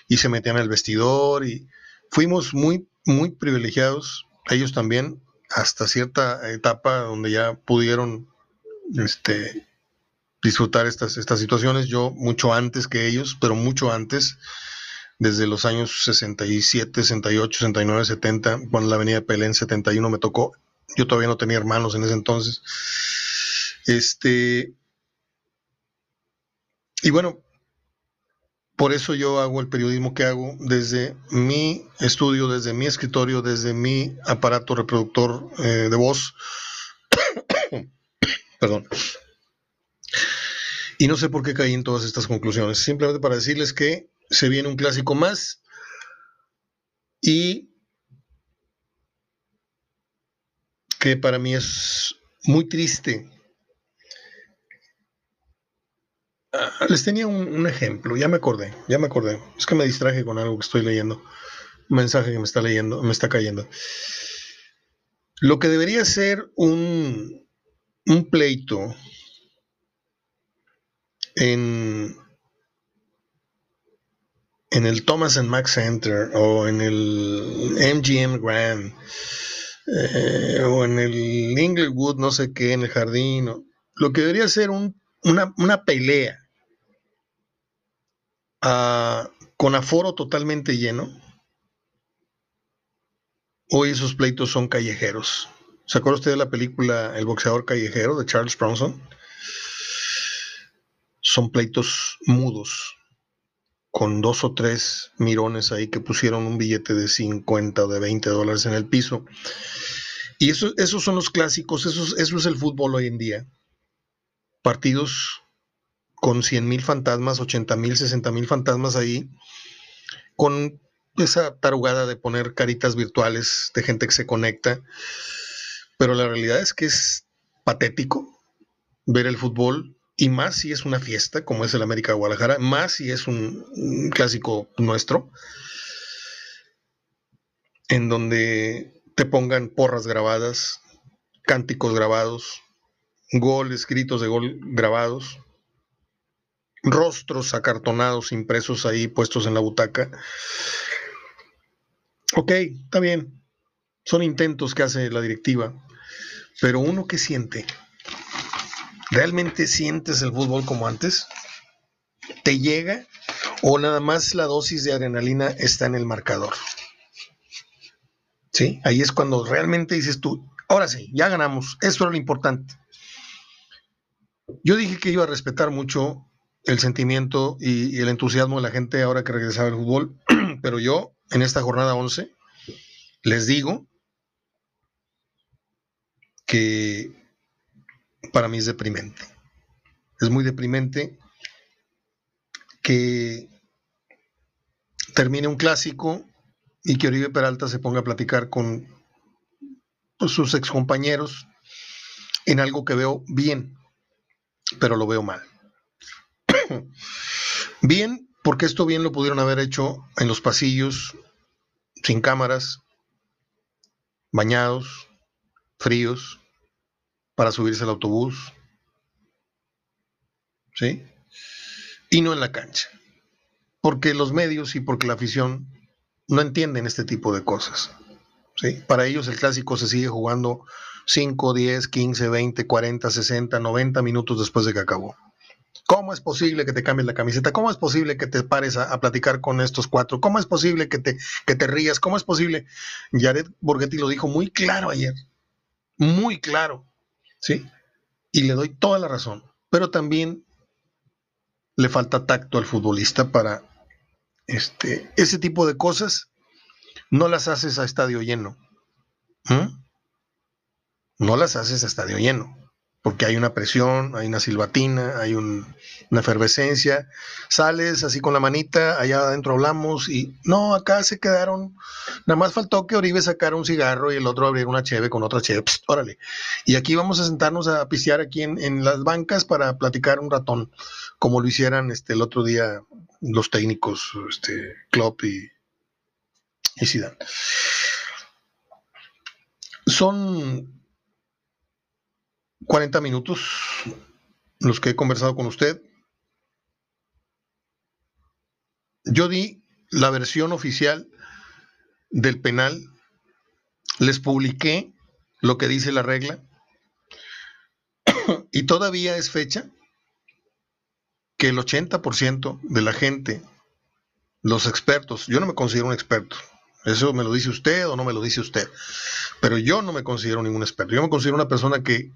y se metían al vestidor y fuimos muy, muy privilegiados, ellos también, hasta cierta etapa donde ya pudieron este, disfrutar estas, estas situaciones, yo mucho antes que ellos, pero mucho antes, desde los años 67, 68, 69, 70, cuando la avenida Pelén 71 me tocó, yo todavía no tenía hermanos en ese entonces. Este, y bueno, por eso yo hago el periodismo que hago desde mi estudio, desde mi escritorio, desde mi aparato reproductor eh, de voz. Perdón. Y no sé por qué caí en todas estas conclusiones. Simplemente para decirles que se viene un clásico más y que para mí es muy triste les tenía un, ejemplo, ya me acordé, ya me acordé. Es que me distraje con algo que estoy leyendo, un mensaje que me está leyendo, me está cayendo. Lo que debería ser un, un pleito en, en el Thomas and Mack Center o en el MGM Grand eh, o en el Inglewood, no sé qué, en el jardín. lo que debería ser un, una, una pelea con aforo totalmente lleno, hoy esos pleitos son callejeros. ¿Se acuerda usted de la película El boxeador callejero de Charles Bronson? Son pleitos mudos, con dos o tres mirones ahí que pusieron un billete de 50 o de 20 dólares en el piso. Y eso, esos son los clásicos, eso, eso es el fútbol hoy en día. Partidos con 100 mil fantasmas, 80 mil, 60 mil fantasmas ahí, con esa tarugada de poner caritas virtuales de gente que se conecta. Pero la realidad es que es patético ver el fútbol y más si es una fiesta como es el América de Guadalajara, más si es un, clásico nuestro, en donde te pongan porras grabadas, cánticos grabados, goles, gritos de gol grabados, rostros acartonados, impresos ahí, puestos en la butaca. Ok, está bien. Son intentos que hace la directiva. Pero uno que siente, ¿realmente sientes el fútbol como antes? ¿Te llega? ¿O nada más la dosis de adrenalina está en el marcador? ¿Sí? Ahí es cuando realmente dices tú, ahora sí, ya ganamos. Eso era lo importante. Yo dije que iba a respetar mucho el sentimiento y, el entusiasmo de la gente ahora que regresaba el fútbol, pero yo en esta jornada 11 les digo que para mí es deprimente. Es muy deprimente que termine un clásico y que Oribe Peralta se ponga a platicar con pues, sus excompañeros en algo que veo bien, pero lo veo mal. Bien, porque esto bien lo pudieron haber hecho en los pasillos sin cámaras, bañados, fríos, para subirse al autobús. ¿Sí? Y no en la cancha. Porque los medios y porque la afición no entienden este tipo de cosas. ¿sí? Para ellos el clásico se sigue jugando 5, 10, 15, 20, 40, 60, 90 minutos después de que acabó. ¿Cómo es posible que te cambies la camiseta? ¿Cómo es posible que te pares a, platicar con estos cuatro? ¿Cómo es posible que te, que te rías? ¿Cómo es posible? Jared Borghetti lo dijo muy claro ayer. Muy claro. ¿Sí? Y le doy toda la razón. Pero también le falta tacto al futbolista para este, ese tipo de cosas. No las haces a estadio lleno. ¿Mm? No las haces a estadio lleno porque hay una presión, hay una silbatina, hay una efervescencia. Sales así con la manita, allá adentro hablamos y no, acá se quedaron. Nada más faltó que Oribe sacara un cigarro y el otro abriera una cheve con otra cheve. órale. Y aquí vamos a sentarnos a pistear aquí en, las bancas para platicar un ratón, como lo hicieran este, el otro día los técnicos, este, Klopp y, y Zidane. Son 40 minutos los que he conversado con usted. Yo di la versión oficial del penal, les publiqué lo que dice la regla y todavía es fecha que el 80% de la gente, los expertos, yo no me considero un experto, eso me lo dice usted o no me lo dice usted, pero yo no me considero ningún experto, yo me considero una persona que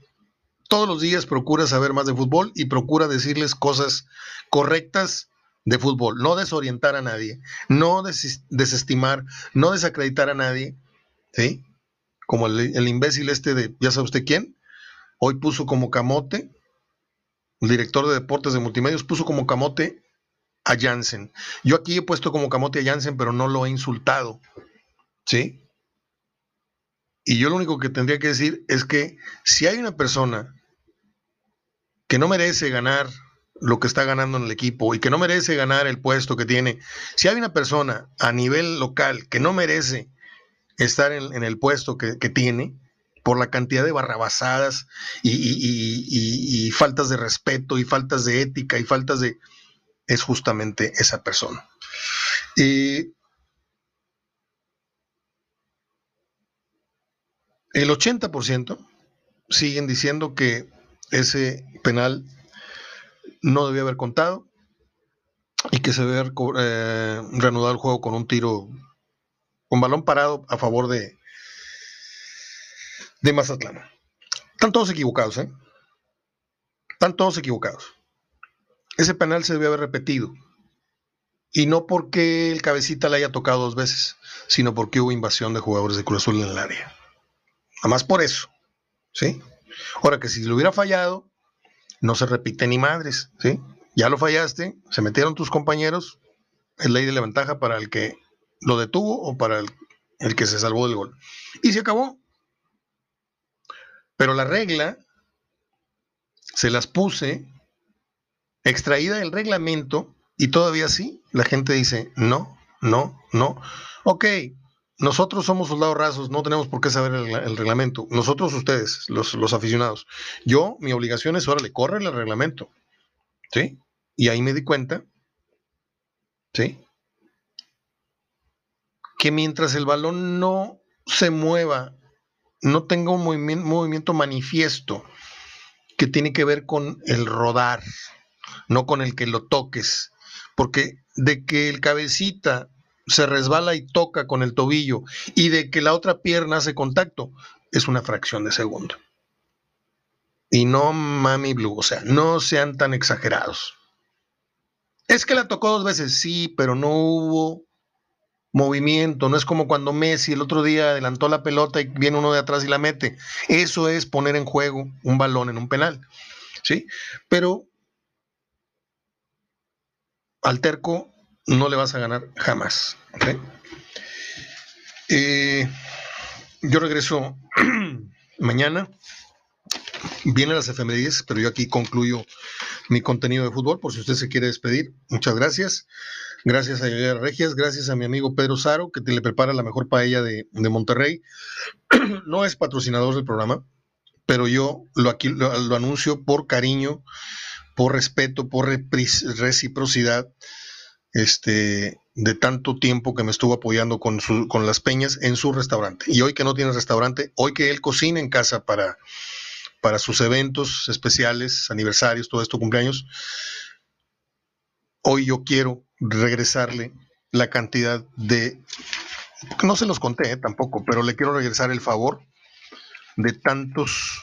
todos los días procura saber más de fútbol y procura decirles cosas correctas de fútbol, no desorientar a nadie, no desestimar, no desacreditar a nadie, ¿sí? Como el, imbécil este de, ya sabe usted quién, hoy puso como camote, el director de deportes de multimedios puso como camote a Jansen. Yo aquí he puesto como camote a Jansen, pero no lo he insultado, ¿sí? Y yo lo único que tendría que decir es que si hay una persona que no merece ganar lo que está ganando en el equipo y que no merece ganar el puesto que tiene, si hay una persona a nivel local que no merece estar en, el puesto que, tiene, por la cantidad de barrabasadas y, faltas de respeto y faltas de ética y faltas de... es justamente esa persona. el 80% siguen diciendo que ese penal no debió haber contado y que se debe eh, reanudado el juego con un tiro con balón parado a favor de, de Mazatlán. Están todos equivocados, ¿eh? Están todos equivocados. Ese penal se debe haber repetido. Y no porque el cabecita le haya tocado dos veces, sino porque hubo invasión de jugadores de Cruz Azul en el área. Nada más por eso. ¿Sí? Ahora que si lo hubiera fallado, no se repite ni madres, ¿sí? Ya lo fallaste, se metieron tus compañeros, es ley de la ventaja para el que lo detuvo o para el, el que se salvó del gol. Y se acabó. Pero la regla se las puse extraída del reglamento y todavía sí, la gente dice, no, no, no. Ok, nosotros somos soldados rasos, no tenemos por qué saber el, reglamento. Nosotros, ustedes, los, aficionados. Yo, mi obligación es, órale, corre el reglamento. ¿Sí? Y ahí me di cuenta, ¿sí? Que mientras el balón no se mueva, no tenga un movimiento manifiesto que tiene que ver con el rodar, no con el que lo toques. Porque de que el cabecita se resbala y toca con el tobillo y de que la otra pierna hace contacto, es una fracción de segundo. Y no mami blue, o sea, no sean tan exagerados. Es que la tocó dos veces, sí, pero no hubo movimiento, no es como cuando Messi el otro día adelantó la pelota y viene uno de atrás y la mete. Eso es poner en juego un balón en un penal. ¿Sí? Pero al terco no le vas a ganar jamás. Eh, yo regreso mañana. Vienen las efemérides, pero yo aquí concluyo mi contenido de fútbol por si usted se quiere despedir. Muchas gracias. Gracias a Yolera Regias, gracias a mi amigo Pedro Saro, que te le prepara la mejor paella de, de Monterrey. no es patrocinador del programa, pero yo lo, aquí, lo, lo anuncio por cariño, por respeto, por reciprocidad este, de tanto tiempo que me estuvo apoyando con, con las peñas en su restaurante. Y hoy que no tiene restaurante, hoy que él cocina en casa para, para sus eventos especiales, aniversarios, todo esto, cumpleaños, hoy yo quiero regresarle la cantidad de, no se los conté eh, tampoco, pero le quiero regresar el favor de tantos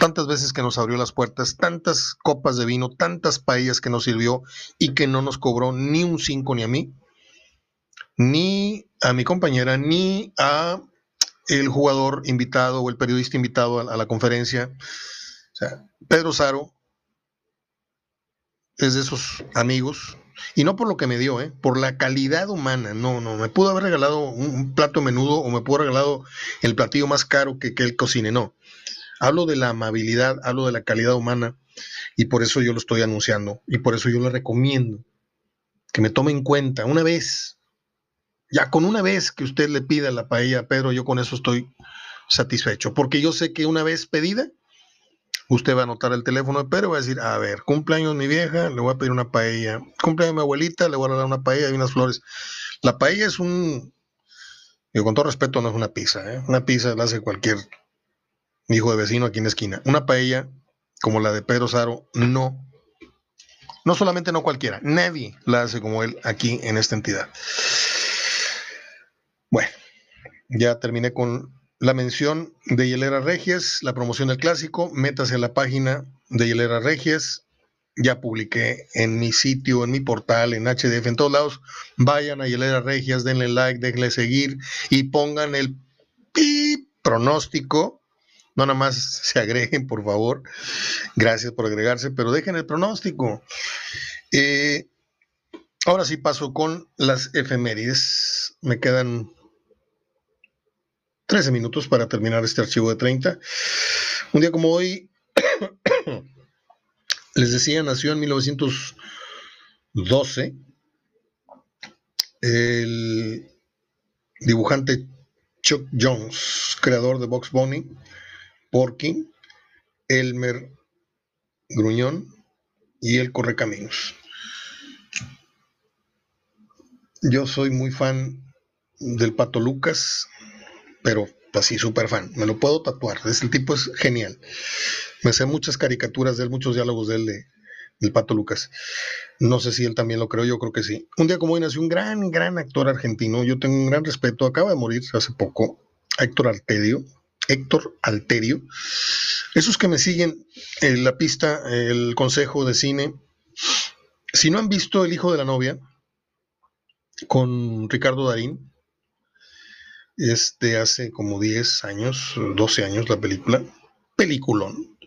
tantas veces que nos abrió las puertas, tantas copas de vino, tantas paellas que nos sirvió y que no nos cobró ni un cinco ni a mí, ni a mi compañera, ni a el jugador invitado o el periodista invitado a, a la conferencia. O sea, Pedro Saro es de esos amigos, y no por lo que me dio, ¿eh? por la calidad humana. No, no, me pudo haber regalado un, un plato menudo o me pudo haber regalado el platillo más caro que, que él cocine, no. Hablo de la amabilidad, hablo de la calidad humana y por eso yo lo estoy anunciando y por eso yo le recomiendo que me tome en cuenta una vez, ya con una vez que usted le pida la paella a Pedro, yo con eso estoy satisfecho, porque yo sé que una vez pedida, usted va a anotar el teléfono de Pedro y va a decir, a ver, cumpleaños mi vieja, le voy a pedir una paella, cumpleaños mi abuelita, le voy a regalar una paella y unas flores. La paella es un, yo con todo respeto, no es una pizza, ¿eh? una pizza la hace cualquier hijo de vecino aquí en la esquina. Una paella como la de Pedro Saro, no. No solamente no cualquiera, nadie la hace como él aquí en esta entidad. Bueno, ya terminé con la mención de Hielera Regias, la promoción del clásico. Métase a la página de Hielera Regias. Ya publiqué en mi sitio, en mi portal, en HDF, en todos lados. Vayan a Hielera Regias, denle like, denle seguir y pongan el pronóstico no nada más se agreguen, por favor. Gracias por agregarse, pero dejen el pronóstico. Eh, ahora sí paso con las efemérides. Me quedan 13 minutos para terminar este archivo de 30. Un día como hoy, les decía, nació en 1912 el dibujante Chuck Jones, creador de Box Bunny Porky, Elmer Gruñón y el Correcaminos. Yo soy muy fan del Pato Lucas, pero así súper fan. Me lo puedo tatuar. Ese tipo es genial. Me sé muchas caricaturas de él, muchos diálogos de él de, del Pato Lucas. No sé si él también lo creo, yo creo que sí. Un día como hoy nació un gran, gran actor argentino. Yo tengo un gran respeto. Acaba de morir hace poco. Héctor Artedio, Héctor Alterio. Esos que me siguen en la pista, el consejo de cine, si no han visto El hijo de la novia con Ricardo Darín, este hace como 10 años, 12 años la película, peliculón.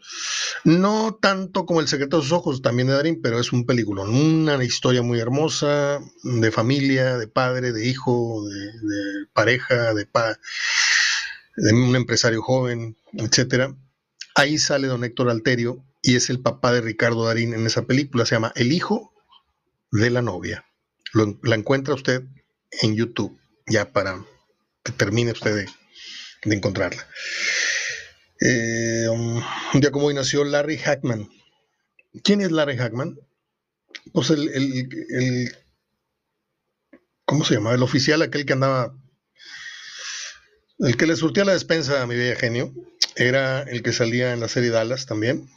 No tanto como El secreto de sus ojos, también de Darín, pero es un peliculón. Una historia muy hermosa, de familia, de padre, de hijo, de, de pareja, de pa de un empresario joven, etcétera. Ahí sale don Héctor Alterio y es el papá de Ricardo Darín en esa película. Se llama El hijo de la novia. la encuentra usted en YouTube, ya para que termine usted de, encontrarla. Eh, un día como hoy nació Larry Hackman. ¿Quién es Larry Hackman? Pues el, el ¿cómo se llama? El oficial, aquel que andaba el que le surtía la despensa a mi bella genio era el que salía en la serie Dallas también.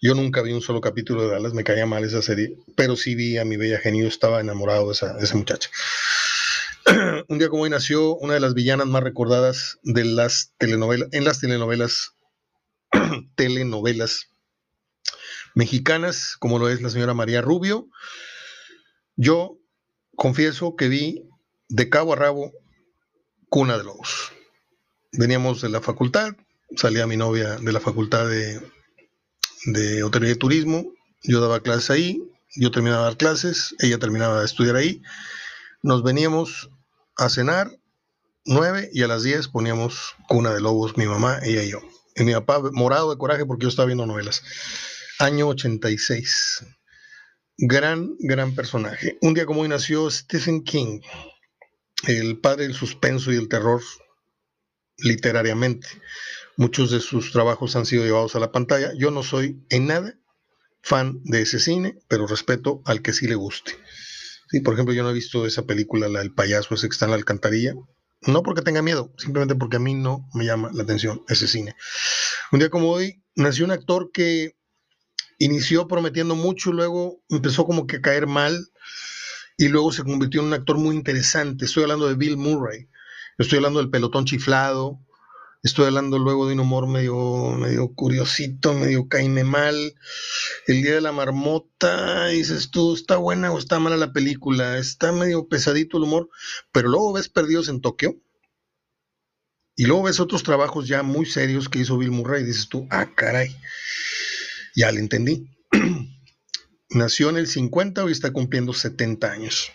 Yo nunca vi un solo capítulo de Dallas, me caía mal esa serie, pero sí vi a mi bella genio, estaba enamorado de esa, muchacha. un día como hoy nació una de las villanas más recordadas de las telenovelas, en las telenovelas, telenovelas mexicanas, como lo es la señora María Rubio. Yo confieso que vi de cabo a rabo Cuna de Lobos. Veníamos de la facultad, salía mi novia de la facultad de, de hotelería y turismo, yo daba clases ahí, yo terminaba de dar clases, ella terminaba de estudiar ahí, nos veníamos a cenar, nueve y a las diez poníamos Cuna de Lobos, mi mamá, ella y yo. Y mi papá morado de coraje porque yo estaba viendo novelas. Año 86. Gran, gran personaje. Un día como hoy nació Stephen King, el padre del suspenso y el terror literariamente. Muchos de sus trabajos han sido llevados a la pantalla. Yo no soy en nada fan de ese cine, pero respeto al que sí le guste. Sí, por ejemplo, yo no he visto esa película, la del payaso ese que está en la alcantarilla. No porque tenga miedo, simplemente porque a mí no me llama la atención ese cine. Un día como hoy nació un actor que inició prometiendo mucho, luego empezó como que a caer mal y luego se convirtió en un actor muy interesante. Estoy hablando de Bill Murray, estoy hablando del pelotón chiflado, estoy hablando luego de un humor medio, medio curiosito, medio caime mal. El día de la marmota, dices tú, está buena o está mala la película, está medio pesadito el humor, pero luego ves Perdidos en Tokio. Y luego ves otros trabajos ya muy serios que hizo Bill Murray y dices tú, ah, caray. Ya le entendí. Nació en el 50 y está cumpliendo 70 años.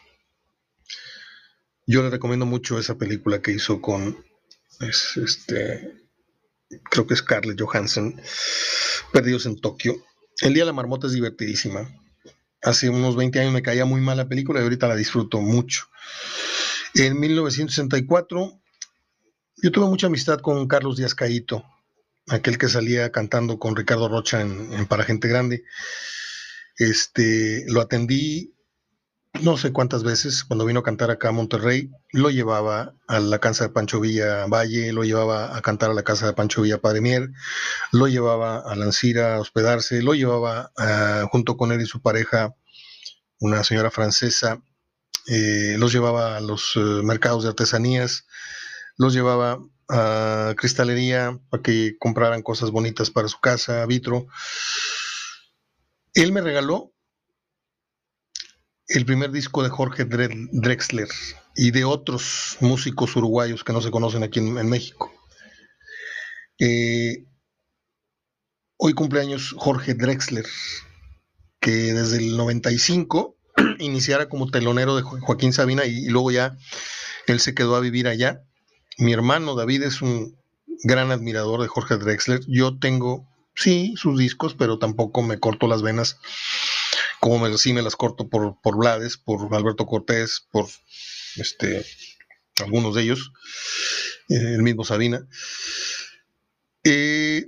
Yo le recomiendo mucho esa película que hizo con este creo que es Scarlett Johansson, Perdidos en Tokio. El Día de la Marmota es divertidísima. Hace unos 20 años me caía muy mal la película y ahorita la disfruto mucho. En 1964 yo tuve mucha amistad con Carlos Díaz Caíto, aquel que salía cantando con Ricardo Rocha en, Para Gente Grande. Este, lo atendí no sé cuántas veces cuando vino a cantar acá a Monterrey, lo llevaba a la casa de Pancho Villa Valle, lo llevaba a cantar a la casa de Pancho Villa Padre Mier, lo llevaba a Lancira a hospedarse, lo llevaba ah, junto con él y su pareja, una señora francesa, eh, los llevaba a los eh, mercados de artesanías, los llevaba a cristalería para que compraran cosas bonitas para su casa, vitro. Él me regaló el primer disco de Jorge Drexler y de otros músicos uruguayos que no se conocen aquí en, México. Eh, hoy cumpleaños Jorge Drexler, que desde el 95 iniciara como telonero de Joaquín Sabina y luego ya él se quedó a vivir allá mi hermano David es un gran admirador de Jorge Drexler. Yo tengo, sí, sus discos, pero tampoco me corto las venas como me, sí me las corto por, por Blades, por Alberto Cortés, por este, algunos de ellos, eh, el mismo Sabina. Eh,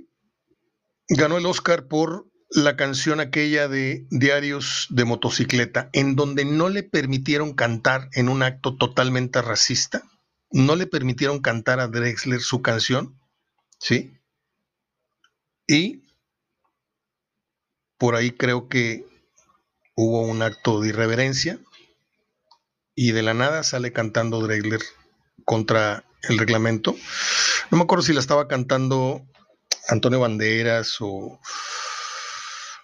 ganó el Oscar por la canción aquella de Diarios de Motocicleta, en donde no le permitieron cantar en un acto totalmente racista no le permitieron cantar a Drexler su canción, ¿sí? Y por ahí creo que hubo un acto de irreverencia y de la nada sale cantando Drexler contra el reglamento. No me acuerdo si la estaba cantando Antonio Banderas o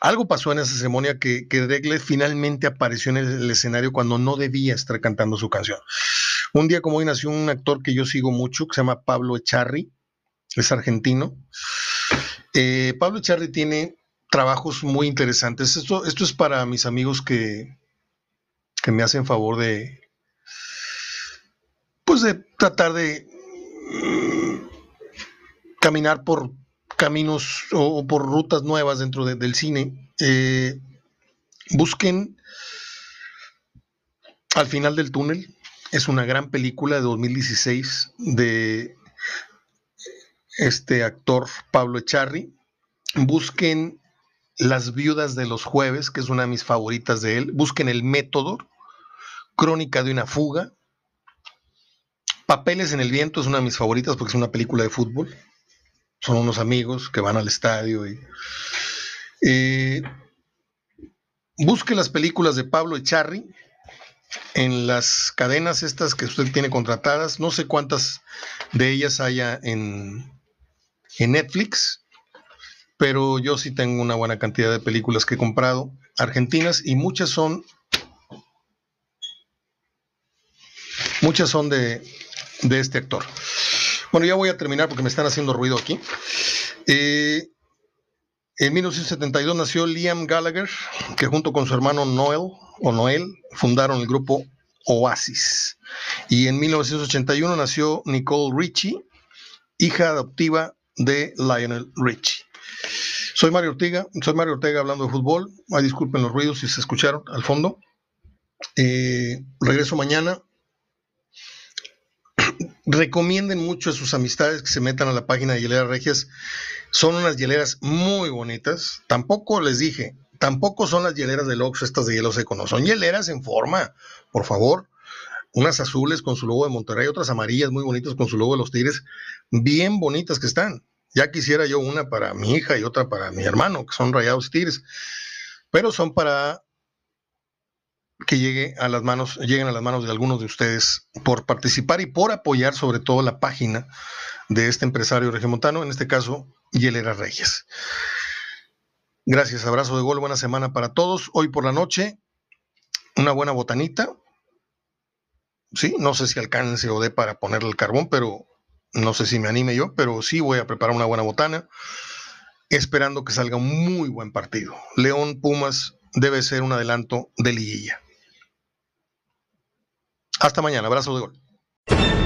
algo pasó en esa ceremonia que, que Drexler finalmente apareció en el escenario cuando no debía estar cantando su canción. Un día como hoy nació un actor que yo sigo mucho, que se llama Pablo Echarri, es argentino. Eh, Pablo Echarri tiene trabajos muy interesantes. Esto, esto es para mis amigos que, que me hacen favor de, pues de tratar de mm, caminar por caminos o, por rutas nuevas dentro del cine. Eh, busquen al final del túnel, es una gran película de 2016 de este actor Pablo Echarri. Busquen Las viudas de los jueves, que es una de mis favoritas de él. Busquen El método, Crónica de una fuga. Papeles en el viento es una de mis favoritas porque es una película de fútbol. Son unos amigos que van al estadio y... Eh, busque las películas de Pablo Echarri, en las cadenas estas que usted tiene contratadas, no sé cuántas de ellas haya en, en Netflix, pero yo sí tengo una buena cantidad de películas que he comprado argentinas y muchas son muchas son de, de este actor. Bueno, ya voy a terminar porque me están haciendo ruido aquí. Eh, en 1972 nació Liam Gallagher, que junto con su hermano Noel o Noel fundaron el grupo Oasis. Y en 1981 nació Nicole Richie, hija adoptiva de Lionel Richie. Soy Mario Ortega, soy Mario Ortega hablando de fútbol. Ay, disculpen los ruidos si se escucharon al fondo. Eh, regreso mañana. Recomienden mucho a sus amistades que se metan a la página de Hieleras Regias. Son unas hieleras muy bonitas. Tampoco les dije, tampoco son las hieleras de Oxxo, estas de hielo seco, no. Son hieleras en forma, por favor. Unas azules con su logo de Monterrey, otras amarillas muy bonitas con su logo de los Tigres. Bien bonitas que están. Ya quisiera yo una para mi hija y otra para mi hermano, que son rayados tigres. Pero son para que llegue a las manos, lleguen a las manos de algunos de ustedes por participar y por apoyar sobre todo la página de este empresario regiomontano, en este caso, Yelera Reyes. Gracias, abrazo de gol, buena semana para todos. Hoy por la noche, una buena botanita. Sí, no sé si alcance o dé para ponerle el carbón, pero no sé si me anime yo, pero sí voy a preparar una buena botana, esperando que salga un muy buen partido. León Pumas debe ser un adelanto de liguilla. Hasta mañana, abrazo de gol.